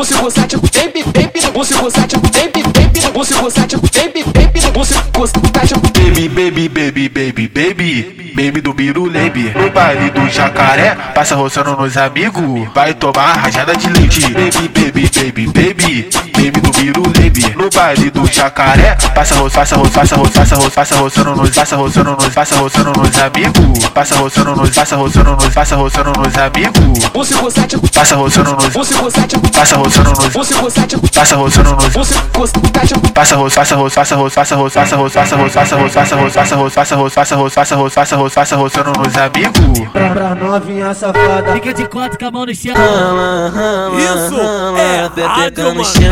Você coçar, tipo, tempo, tempo, você coçar, tipo, tempo, tempo, você coçar, tipo, tempo, tempo. Você gosta Baby, baby, baby, baby, baby. Baby do Birulebe No baile do jacaré Passa roçando nos amigos Vai tomar rajada de leite. Baby, baby, baby, baby. Baby do Birulebe No baile do jacaré Passa roçando, passa roçando, passa roçando, passa roçando Passa roçando nos, passa roçando nos Passa roçando nos amigos Passa roçando nos, passa roçando nos Passa roçando nos amigos Você gosta Passa roçando nos Você gosta Passa roçando nos Você gosta Passa roçando nos. Você gosta Passa roçando, passa roçando, passa roçando passa roça, passa roça, passa roça, passa roça, passa roça, passa roça, passa roça, passa roça, passa roça, passa roça, passa roçando nos amigos. Pra, pra novinha safada. Fica de quatro com a mão no chão. Isso é Rádio no chão,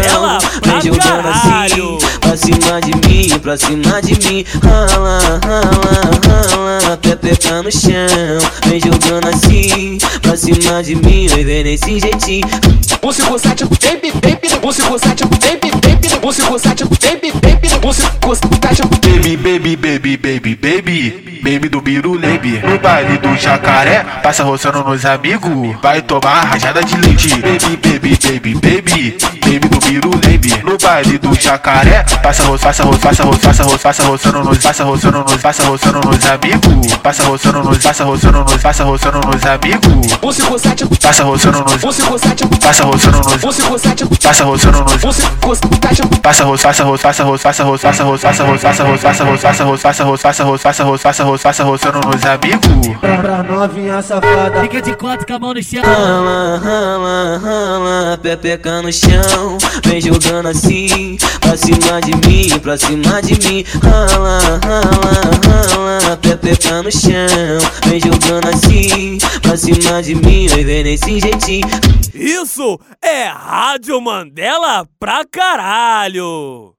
vem jogando assim, pra cima de mim, pra cima de mim, rala, rala, rala, pepeca no chão, vem jogando assim, pra cima de mim, ver nesse jeitinho, baby do, pulse pulsátil, baby, baby do, pulse pulsátil, baby, baby do, pulse pulsátil, Baby, baby, baby, baby, do Biruleibe. No baile do jacaré, passa roçando nos amigos. Vai tomar rajada de leite. Baby, baby, baby, baby, baby do Biruleibe. No baile do jacaré, passa roçando, passa roçando, passa roçando, passa roçando, passa roçando nos, passa roçando nos, passa roçando nos amigos. Passa roçando nos, passa roçando nos, passa roçando nos amigos. pulse pulsátil, Passa roçando nos, pulse pulsátil, passa roçando nos, pulse pulsátil, passa roçando nos. pulse pulsátil, Passa roça, passa roça, passa roça, passa roça, passa roça, passa roça, passa roça, passa roça, passa roça, passa roça, passa roça, passa roça, passa roça, passa roçando nos amigos. Pra, novinha safada. Fica de quatro com a mão no chão. rala, rala, rala, pepeca no chão, vem jogando assim, pra cima de mim, pra cima de mim, rala, rala, rala, pepeca no chão, vem jogando assim, pra cima de mim, ver nesse jeitinho. Isso é Rádio Mandela pra caralho.